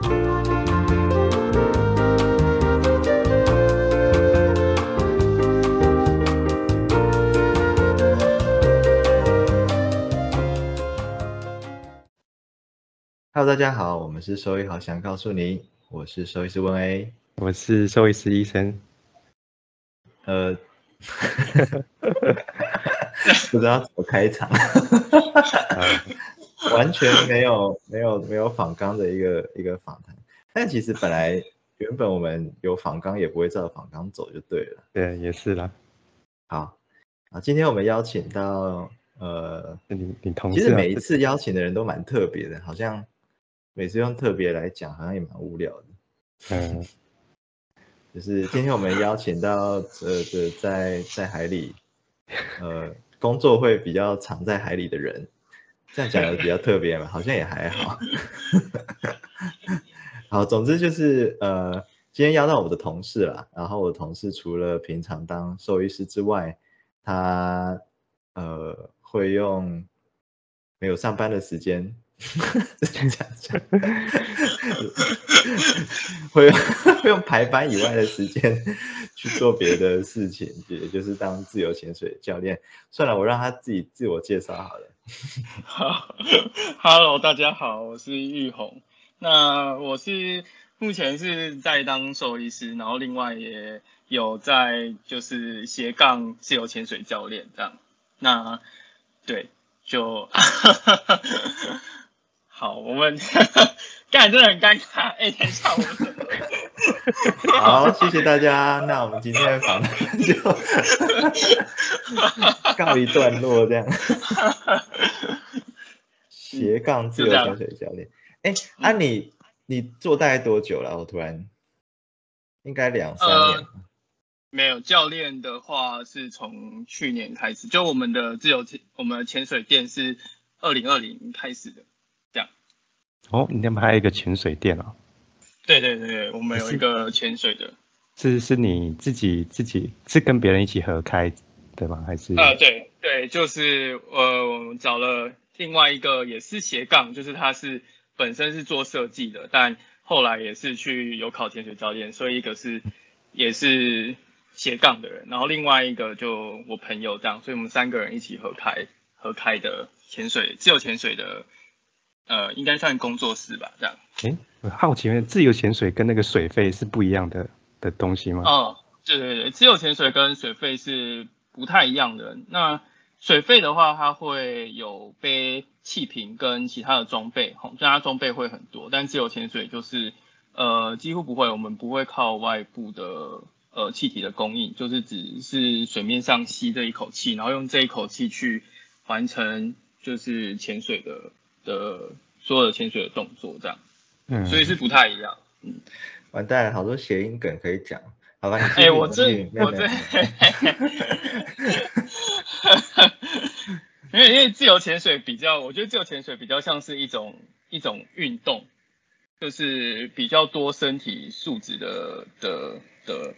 Hello，大家好，我们是兽医好想告诉你，我是兽医师温 A，我是兽医师医生。呃，不知道怎么开场，完全没有没有没有仿纲的一个一个访谈。但其实本来原本我们有仿纲，也不会照仿纲走就对了。对，也是啦。好，啊，今天我们邀请到呃，你你同事，其实每一次邀请的人都蛮特别的，好像。每次用特别来讲，好像也蛮无聊的。嗯，就是今天我们邀请到呃的在在海里，呃工作会比较常在海里的人，这样讲的比较特别嘛？好像也还好。好，总之就是呃今天邀到我的同事啦，然后我同事除了平常当兽医师之外，他呃会用没有上班的时间。这样讲，会会用排班以外的时间去做别的事情，也就是当自由潜水教练。算了，我让他自己自我介绍好了。好，Hello，大家好，我是玉红。那我是目前是在当兽医师，然后另外也有在就是斜杠自由潜水教练这样。那对，就。好，我们 干真的很尴尬。哎，等一下，我 好，谢谢大家。那我们今天的访谈 就告一段落，这样。斜杠自由潜水教练。哎，那你你做大概多久了？我突然应该两三年。没有教练的话，是从去年开始。就我们的自由潜，我们的潜水店是二零二零开始的。这样哦，你那边还有一个潜水店哦？对对对，我们有一个潜水的。是是你自己自己是跟别人一起合开对吗？还是？呃，对对，就是呃，我们找了另外一个也是斜杠，就是他是本身是做设计的，但后来也是去有考潜水教练，所以一个是也是斜杠的人，然后另外一个就我朋友这样，所以我们三个人一起合开合开的潜水自由潜水的。呃，应该算工作室吧，这样。哎，我好奇，自由潜水跟那个水费是不一样的的东西吗？哦，对对对，自由潜水跟水费是不太一样的。那水费的话，它会有背气瓶跟其他的装备，吼，虽然装备会很多，但自由潜水就是呃几乎不会，我们不会靠外部的呃气体的供应，就是只是水面上吸这一口气，然后用这一口气去完成就是潜水的。的所有的潜水的动作，这样，嗯，所以是不太一样，嗯，完蛋了，好多谐音梗可以讲，好吧？哎，我这我这，因为因为自由潜水比较，我觉得自由潜水比较像是一种一种运动，就是比较多身体素质的的的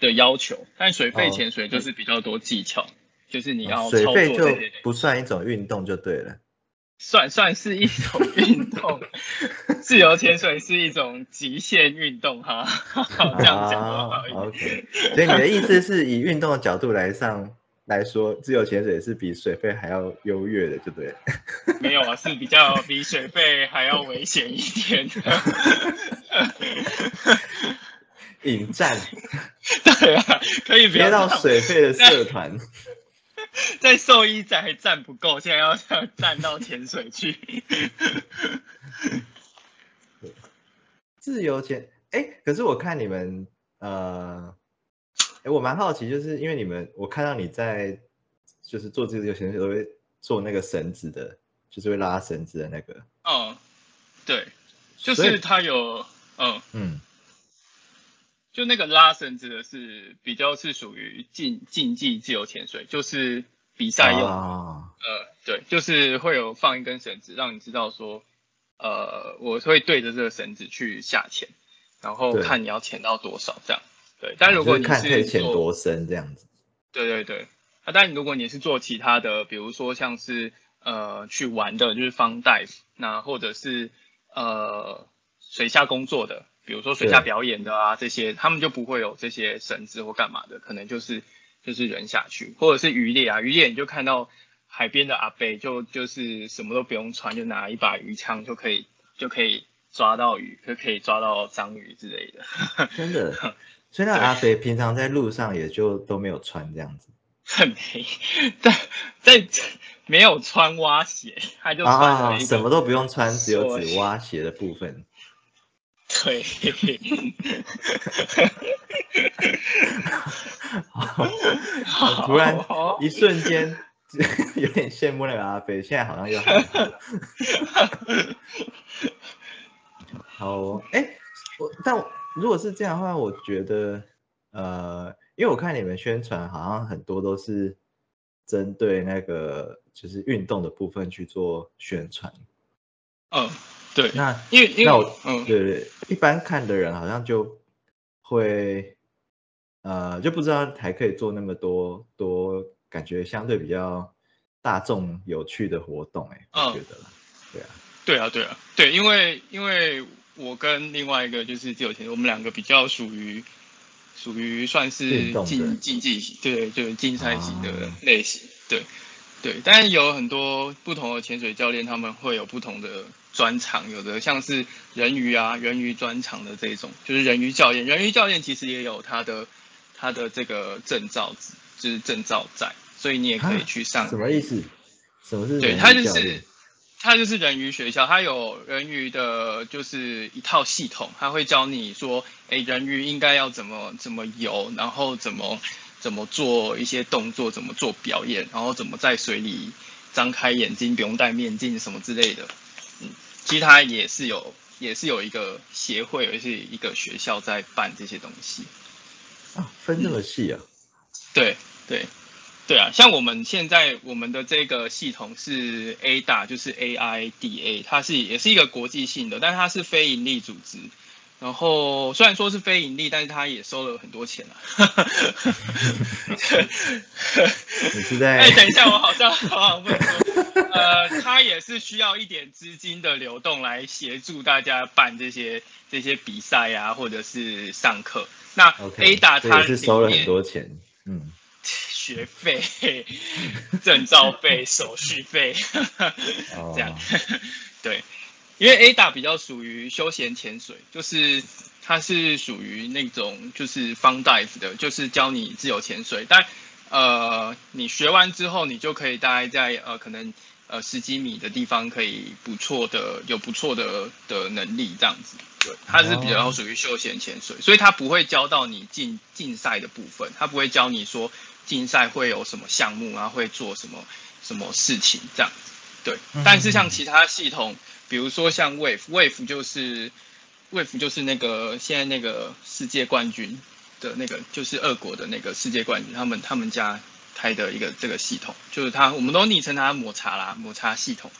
的要求，但水肺潜水就是比较多技巧，就是你要水肺就不算一种运动就对了。算算是一种 运动，自由潜水是一种极限运动哈，这样讲 OK，所以你的意思是以运动的角度来上来说，自由潜水是比水费还要优越的，对不对？没有啊，是比较比水费还要危险一点的。引战，对啊，可以别到水费的社团。在兽医仔还站不够，现在要站到潜水去。自由潜，哎，可是我看你们，呃，哎，我蛮好奇，就是因为你们，我看到你在，就是做自由潜水都会做那个绳子的，就是会拉绳子的那个。哦，对，就是他有，嗯嗯。就那个拉绳子的是比较是属于竞竞技自由潜水，就是比赛用。呃，对，就是会有放一根绳子，让你知道说，呃，我会对着这个绳子去下潜，然后看你要潜到多少这样。对，但如果你是潜多深这样子。对对对，啊，但如果你是做其他的，比如说像是呃去玩的，就是方 dive，那或者是呃。水下工作的，比如说水下表演的啊这些，他们就不会有这些绳子或干嘛的，可能就是就是人下去，或者是渔猎啊，渔猎你就看到海边的阿伯就就是什么都不用穿，就拿一把鱼枪就可以就可以抓到鱼，就可以抓到章鱼之类的。真的。所以那阿肥平常在路上也就都没有穿这样子 很没，在在没有穿蛙鞋，他就穿了啊，什么都不用穿，只有缩只蛙鞋的部分。对，好突然一瞬间 有点羡慕那个阿飞，现在好像又还好。好哦，哎，我但我如果是这样的话，我觉得呃，因为我看你们宣传好像很多都是针对那个就是运动的部分去做宣传。嗯，对，那因为因为那我嗯。对对，一般看的人好像就会呃就不知道还可以做那么多多感觉相对比较大众有趣的活动、欸，哎、嗯。我觉得啦，对啊，对啊对啊对，因为因为我跟另外一个就是自由潜，我们两个比较属于属于算是竞竞技型，对对竞赛型的啊。类型，对对，但是有很多不同的潜水教练，他们会有不同的专长，有的像是人鱼啊人鱼专长的这种，就是人鱼教练，人鱼教练其实也有他的他的这个证照，就是证照在，所以你也可以啊去上 什么意思？什么是对，他就是鱼教练它就是人鱼学校，他有人鱼的，就是一套系统，他会教你说，哎，人鱼应该要怎么怎么游，然后怎么怎么做一些动作，怎么做表演，然后怎么在水里张开眼睛，不用戴面镜什么之类的。嗯，其实它也是有也是有一个协会，也是一个学校在办这些东西。啊，分这么细啊？对对对啊，像我们现在我们的这个系统是 ADA，就是 AIDA，它是也是一个国际性的，但是它是非营利组织。然后虽然说是非盈利，但是他也收了很多钱啊。你是在哎，等一下，我好像好像问说，呃，他也是需要一点资金的流动来协助大家办这些这些比赛啊，或者是上课。那这也是收了很多钱，嗯，学费、证照费、手续费，哦这样。对，因为 ADA 比较属于休闲潜水，就是它是属于那种就是 fun dive 的，就是教你自由潜水。但呃，你学完之后，你就可以大概在呃可能呃十几米的地方，可以不错的有不错的的能力这样子。对，它是比较属于休闲潜水，所以它不会教到你竞竞赛的部分，它不会教你说竞赛会有什么项目啊，会做什么什么事情这样子。对，但是像其他系统，比如说像 Wave，Wave 就是 Wave 就是那个现在那个世界冠军的那个，就是俄国的那个世界冠军，他们他们家开的一个这个系统，就是它我们都昵称它抹茶啦，抹茶系统。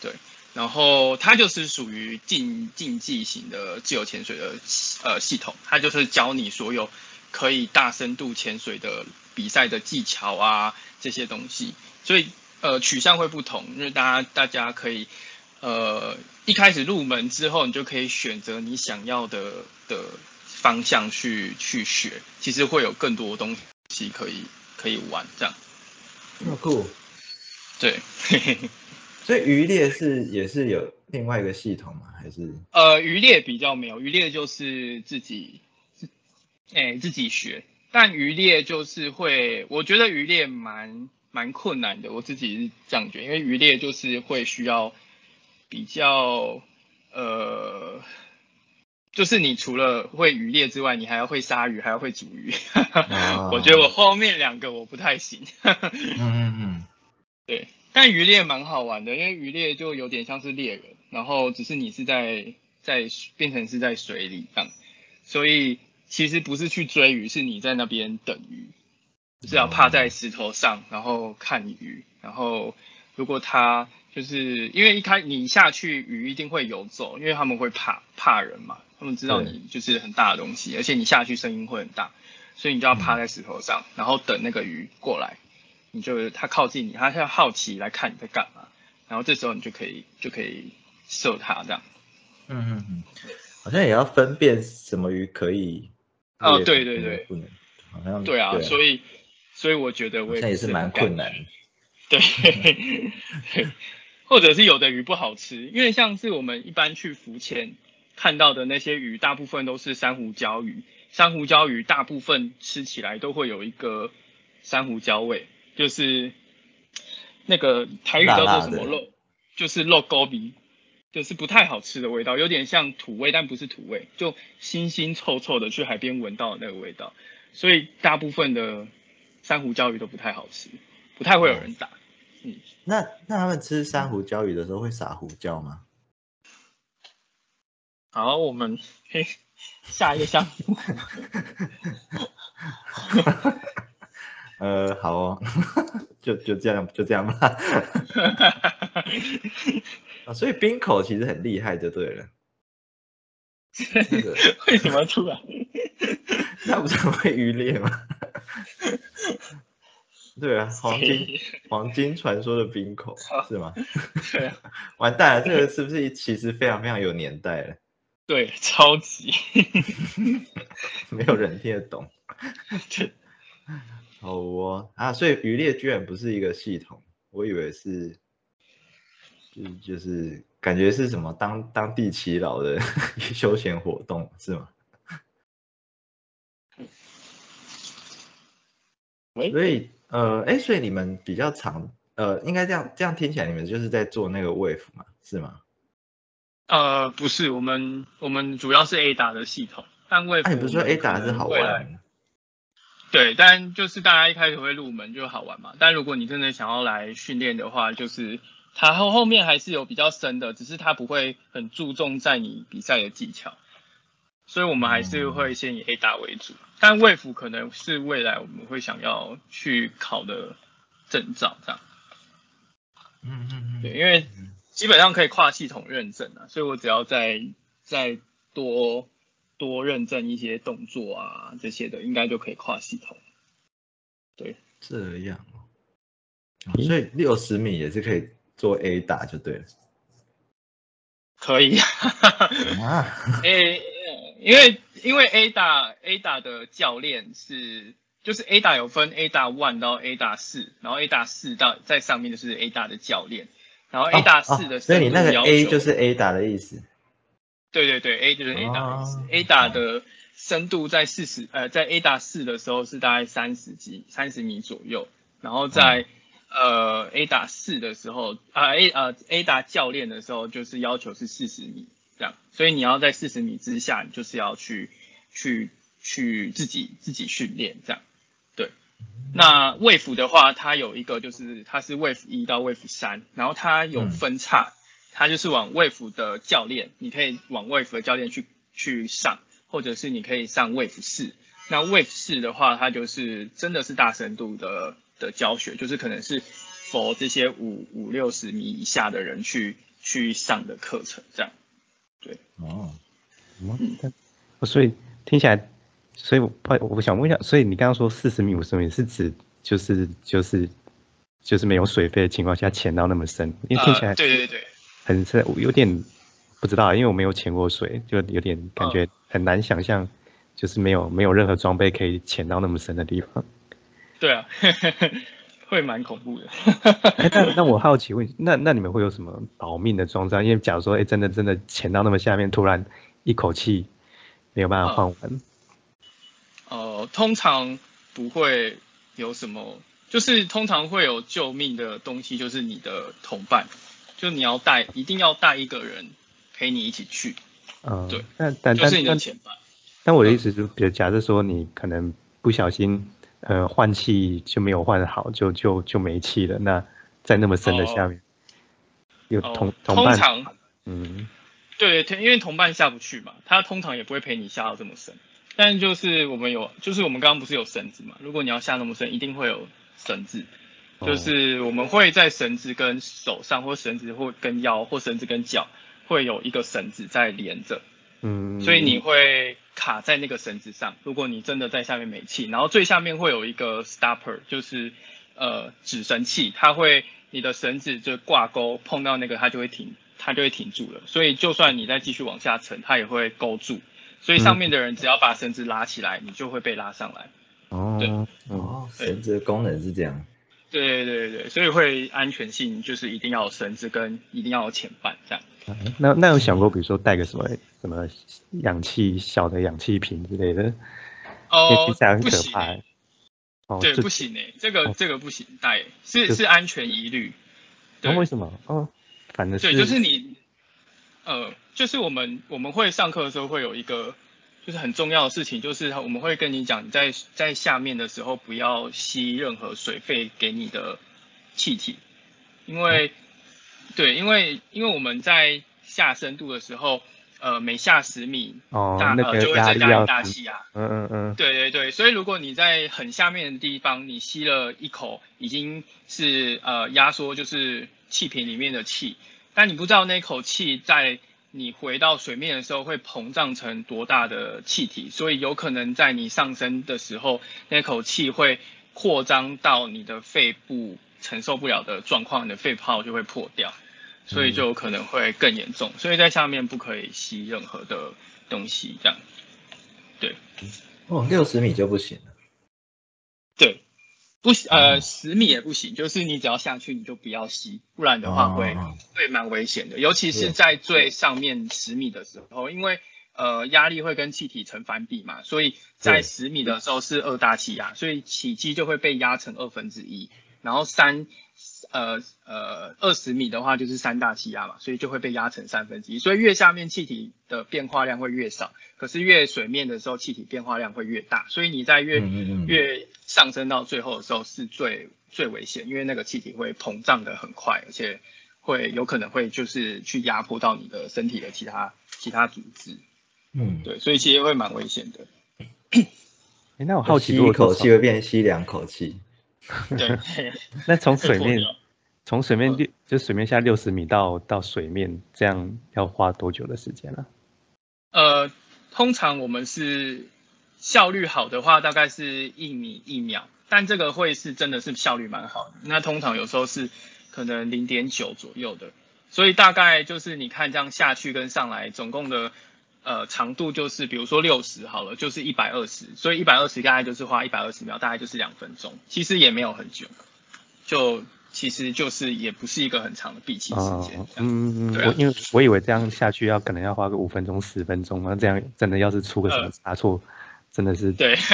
对，然后它就是属于竞竞技型的自由潜水的呃系统，它就是教你所有可以大深度潜水的比赛的技巧啊这些东西，所以呃取向会不同，因为大家大家可以呃一开始入门之后，你就可以选择你想要的的方向去去学，其实会有更多东西可以可以玩这样，那么酷。对。所以渔猎是也是有另外一个系统吗？还是呃，渔猎比较没有，渔猎就是自己，哎、自己学。但渔猎就是会，我觉得渔猎蛮蛮困难的，我自己是这样觉得，因为渔猎就是会需要比较，呃，就是你除了会渔猎之外，你还要会杀鱼，还要会煮鱼。啊 我觉得我后面两个我不太行。嗯嗯嗯，对，但渔猎蛮好玩的，因为渔猎就有点像是猎人，然后只是你是在在变成是在水里这样，所以其实不是去追鱼，是你在那边等鱼，就是要趴在石头上，然后看鱼，然后如果它就是因为一开你下去鱼一定会游走，因为他们会怕怕人嘛，他们知道你就是很大的东西，而且你下去声音会很大，所以你就要趴在石头上，然后等那个鱼过来。你就它靠近你，它是要好奇来看你在干嘛，然后这时候你就可以就可以射它这样。嗯嗯嗯，好像也要分辨什么鱼可以。哦，对对对，不能，好像对啊，所以所以我觉得我也是蛮困难。对，或者是有的鱼不好吃，因为像是我们一般去浮潜看到的那些鱼，大部分都是珊瑚礁鱼。珊瑚礁鱼大部分吃起来都会有一个珊瑚礁味，就是那个台语叫做什么肉，就是肉勾鼻，就是不太好吃的味道，有点像土味，但不是土味，就腥腥臭臭的，去海边闻到的那个味道。所以大部分的珊瑚礁鱼都不太好吃，不太会有人打。嗯，那那他们吃珊瑚礁鱼的时候会撒胡椒吗？好，我们嘿。下一个项目，呃，好哦，就就这样，就这样吧。啊，所以冰口其实很厉害，就对了。为什么突然？那不是会渔猎吗？对啊，黄金黄金传说的冰口是吗？对啊。完蛋了，这个是不是其实非常非常有年代了？对，超级 没有人听得懂。好哦啊，所以渔猎居然不是一个系统，我以为是，就就是感觉是什么当当地祈老的 休闲活动是吗？所以呃，哎，所以你们比较常呃，应该这样这样听起来，你们就是在做那个 wave 嘛，是吗？呃，不是，我们我们主要是 A 打的系统，但为你不是说 A 打是好玩？对，但就是大家一开始会入门就好玩嘛。但如果你真的想要来训练的话，就是它后后面还是有比较深的，只是它不会很注重在你比赛的技巧，所以我们还是会先以 A 打为主。但卫服可能是未来我们会想要去考的证照，这样。嗯嗯嗯，对，因为。基本上可以跨系统认证啊，所以我只要再再多多认证一些动作啊这些的，应该就可以跨系统。对，这样哦。所以六十米也是可以做 A 打就对了。可以。啊。A，因为因为 A 打 A 打的教练是就是 A 打有分 A 打 one 到 A 打四，然后 A 打四到在上面就是 A 打的教练。然后 A 打四的，所以你那个 A 就是 A 打的意思。对对对，A 就是 A 打的意思。A 打的深度在四十，呃，在 A 打四的时候是大概三十几、三十米左右。然后在呃 A 打四的时候，啊 A 呃 A 打教练的时候就是要求是四十米这样。所以你要在四十米之下，你就是要去去去自己自己训练这样。对那 wave 的话，它有一个就是它是 wave 一到 wave 三，然后它有分叉，它就是往 wave 的教练，你可以往 wave 的教练去去上，或者是你可以上 wave 四。那 wave 四的话，它就是真的是大深度的的教学，就是可能是 for 这些五五六十米以下的人去去上的课程，这样。对。哦。嗯。所以听起来。所以，我我想问一下，所以你刚刚说四十米、五十米是指就是就是就是没有水费的情况下潜到那么深？因为听起来对对对，很深，有点不知道，因为我没有潜过水，就有点感觉很难想象，就是没有没有任何装备可以潜到那么深的地方。对啊，会蛮恐怖的。那那我好奇问，那那你们会有什么保命的装置？因为假如说，哎，真的真的潜到那么下面，突然一口气没有办法换完。呃，通常不会有什么，就是通常会有救命的东西，就是你的同伴，就你要带，一定要带一个人陪你一起去。嗯，对，但但就是你的前伴。但我的意思是，比如假设说你可能不小心，呃，换气就没有换好，就就就没气了。那在那么深的下面，有同同伴，嗯，对对，因为同伴下不去嘛，他通常也不会陪你下到这么深。但就是我们有，就是我们刚刚不是有绳子嘛？如果你要下那么深，一定会有绳子。就是我们会在绳子跟手上，或绳子或跟腰，或绳子跟脚，会有一个绳子在连着。嗯。所以你会卡在那个绳子上。如果你真的在下面没气，然后最下面会有一个 stopper，就是呃止绳器，它会你的绳子就挂钩碰到那个，它就会停它就会停住了。所以就算你再继续往下沉，它也会勾住。所以上面的人只要把绳子拉起来，你就会被拉上来。哦，对哦，绳子的功能是这样。对对对对，所以会安全性就是一定要有绳子跟一定要有前半这样。那那有想过，比如说带个什么什么氧气小的氧气瓶之类的？哦不行可怕欸。哦，对，这不行诶，这个哦这个不行带，是是安全疑虑。对那为什么？哦，反正对，就是你，呃，就是我们我们会上课的时候会有一个就是很重要的事情，就是我们会跟你讲，你在在下面的时候不要吸任何水肺给你的气体，因为对，因为因为我们在下深度的时候，呃，每下十米哦大，呃那个就会增加一大气压。嗯嗯嗯，对对对，所以如果你在很下面的地方，你吸了一口，已经是呃压缩就是气瓶里面的气，但你不知道那口气在你回到水面的时候会膨胀成多大的气体，所以有可能在你上升的时候，那口气会扩张到你的肺部承受不了的状况，你的肺泡就会破掉，所以就有可能会更严重。所以在下面不可以吸任何的东西，这样。对哦，六十米就不行了。对，不行呃哦十米也不行，就是你只要下去你就不要吸，不然的话会、哦会蛮危险的，尤其是是在最上面十米的时候，因为呃压力会跟气体成反比嘛，所以在十米的时候是二大气压，所以起机就会被压成二分之一，然后三呃呃二十米的话就是三大气压嘛，所以就会被压成三分之一，所以越下面气体的变化量会越少，可是越水面的时候气体变化量会越大，所以你在越、越上升到最后的时候是最最危险，因为那个气体会膨胀的很快，而且会有可能会就是去压迫到你的身体的其他其他组织，嗯，对，所以其实会蛮危险的。诶那我好奇，吸一口气会变吸两口气。对，那从水面从水面嗯六就水面下六十米到到水面，这样要花多久的时间呢、呃，通常我们是效率好的话，大概是一米一秒，但这个会是真的是效率蛮好的。那通常有时候是可能零点九左右的，所以大概就是你看这样下去跟上来，总共的呃长度就是比如说六十好了，就是一百二十，所以一百二十大概就是花一百二十秒，大概就是两分钟，其实也没有很久，就其实就是也不是一个很长的闭气时哦间。，嗯嗯，对啊我因为我以为这样下去要可能要花个五分钟十分钟，那这样真的要是出个什么呃差错，真的是对。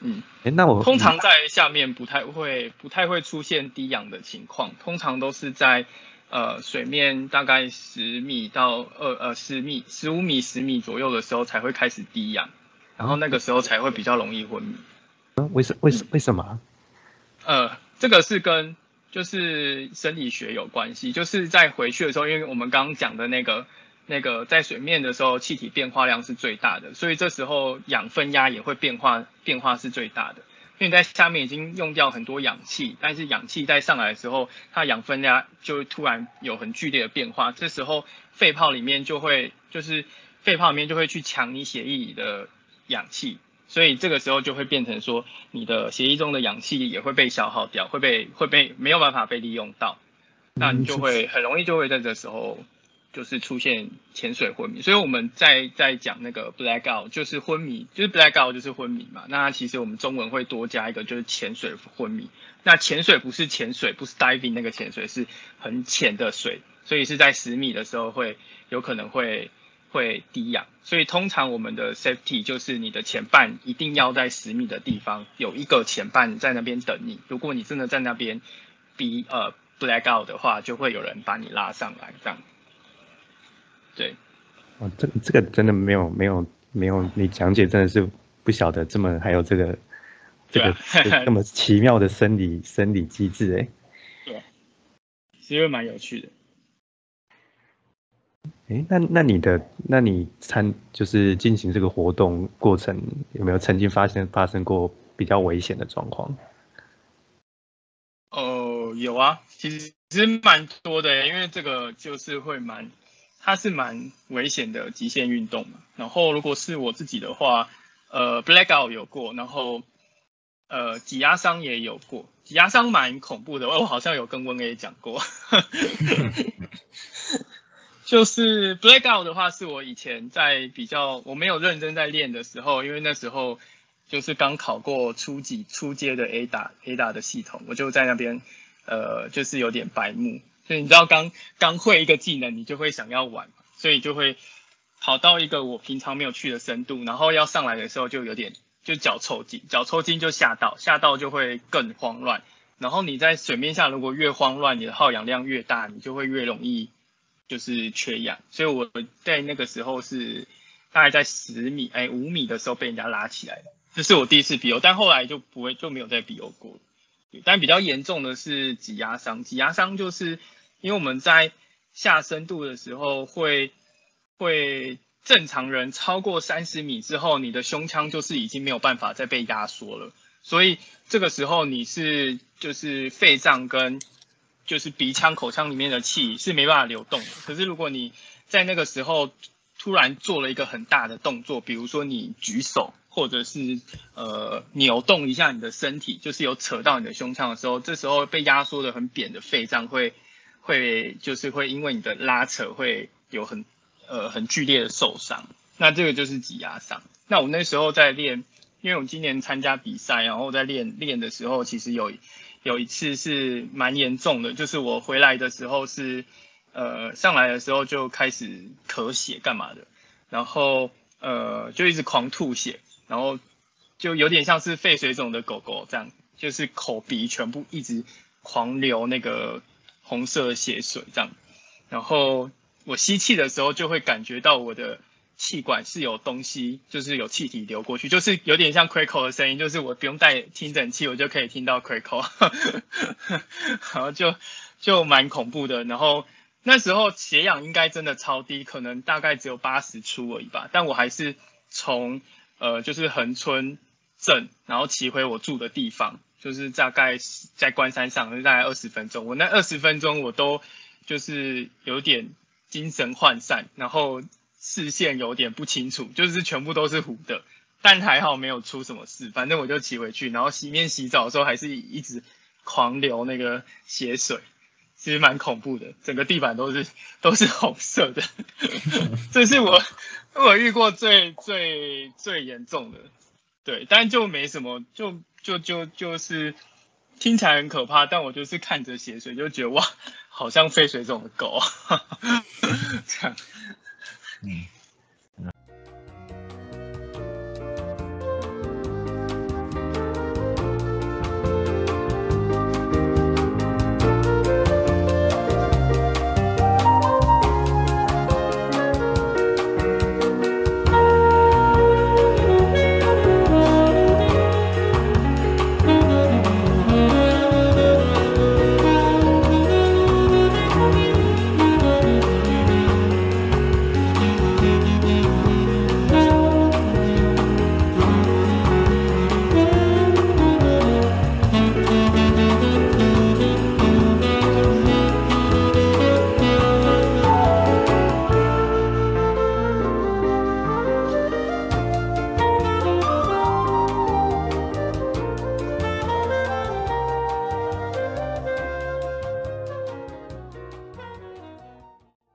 嗯。哎，那我通常在下面不太会不太会出现低氧的情况，通常都是在呃水面大概十米到二呃十米十五米十米左右的时候才会开始低氧，然后那个时候才会比较容易昏迷。嗯为什为什为什么啊？呃，这个是跟就是生理学有关系，就是在回去的时候，因为我们刚刚讲的那个那个在水面的时候，气体变化量是最大的，所以这时候氧分压也会变化变化是最大的。因为你在下面已经用掉很多氧气，但是氧气在上来的时候，它氧分压就会突然有很剧烈的变化，这时候肺泡里面就会就是肺泡里面就会去抢你血液里的氧气，所以这个时候就会变成说，你的血液中的氧气也会被消耗掉，会被会被没有办法被利用到，那你就会很容易就会在这时候就是出现潜水昏迷。所以我们在在讲那个 blackout 就是昏迷，就是 blackout 就是昏迷嘛。那其实我们中文会多加一个就是潜水昏迷。那潜水不是潜水，不是 diving 那个潜水，是很浅的水，所以是在十米的时候会有可能会会低氧，所以通常我们的 safety 就是你的前半一定要在十米的地方有一个前半在那边等你。如果你真的在那边逼呃 black out 的话，就会有人把你拉上来这样。对，哦，这这个真的没有没有没有你讲解真的是不晓得这么还有这个这个这么奇妙的生理生理机制哎。对其实蛮有趣的。哎，那那你的，那你参就是进行这个活动过程，有没有曾经发生发生过比较危险的状况？哦，有啊，其实其实蛮多的，因为这个就是会蛮，它是蛮危险的极限运动嘛。然后如果是我自己的话，呃，blackout 有过，然后呃，挤压伤也有过，挤压伤蛮恐怖的，我好像有跟温 A 讲过。就是 blackout 的话，是我以前在比较我没有认真在练的时候，因为那时候就是刚考过初级初阶的 A 打 A 打的系统，我就在那边呃，就是有点白目，所以你知道刚刚会一个技能，你就会想要玩，所以就会跑到一个我平常没有去的深度，然后要上来的时候就有点就脚抽筋，脚抽筋就吓到，吓到就会更慌乱，然后你在水面下如果越慌乱，你的耗氧量越大，你就会越容易。就是缺氧，所以我在那个时候是大概在十米哎五米的时候被人家拉起来的，这是我第一次比游，但后来就不会就没有再比游过了。但比较严重的是挤压伤，挤压伤就是因为我们在下深度的时候会会正常人超过三十米之后，你的胸腔就是已经没有办法再被压缩了，所以这个时候你是就是肺脏跟就是鼻腔、口腔里面的气是没办法流动的。可是如果你在那个时候突然做了一个很大的动作，比如说你举手，或者是呃扭动一下你的身体，就是有扯到你的胸腔的时候，这时候被压缩的很扁的肺脏会会就是会因为你的拉扯会有很呃很剧烈的受伤。那这个就是挤压伤。那我那时候在练，因为我今年参加比赛，然后在练练的时候，其实有。有一次是蛮严重的，就是我回来的时候是，呃，上来的时候就开始咳血干嘛的，然后呃就一直狂吐血，然后就有点像是肺水肿的狗狗这样，就是口鼻全部一直狂流那个红色的血水这样，然后我吸气的时候就会感觉到我的。气管是有东西，就是有气体流过去，就是有点像 crackle 的声音，就是我不用带听诊器，我就可以听到 crackle，然后就就蛮恐怖的。然后那时候血氧应该真的超低，可能大概只有八十出而已吧。但我还是从呃就是横村镇，然后骑回我住的地方，就是大概在关山上，大概二十分钟。我那二十分钟我都就是有点精神涣散，然后。视线有点不清楚，就是全部都是糊的，但还好没有出什么事。反正我就骑回去，然后洗面洗澡的时候还是一直狂流那个血水，其实蛮恐怖的，整个地板都是都是红色的。这是我我遇过最最最严重的，对，但就没什么，就就就就是听起来很可怕，但我就是看着血水就觉得哇，好像肺水肿的狗，这样。嗯，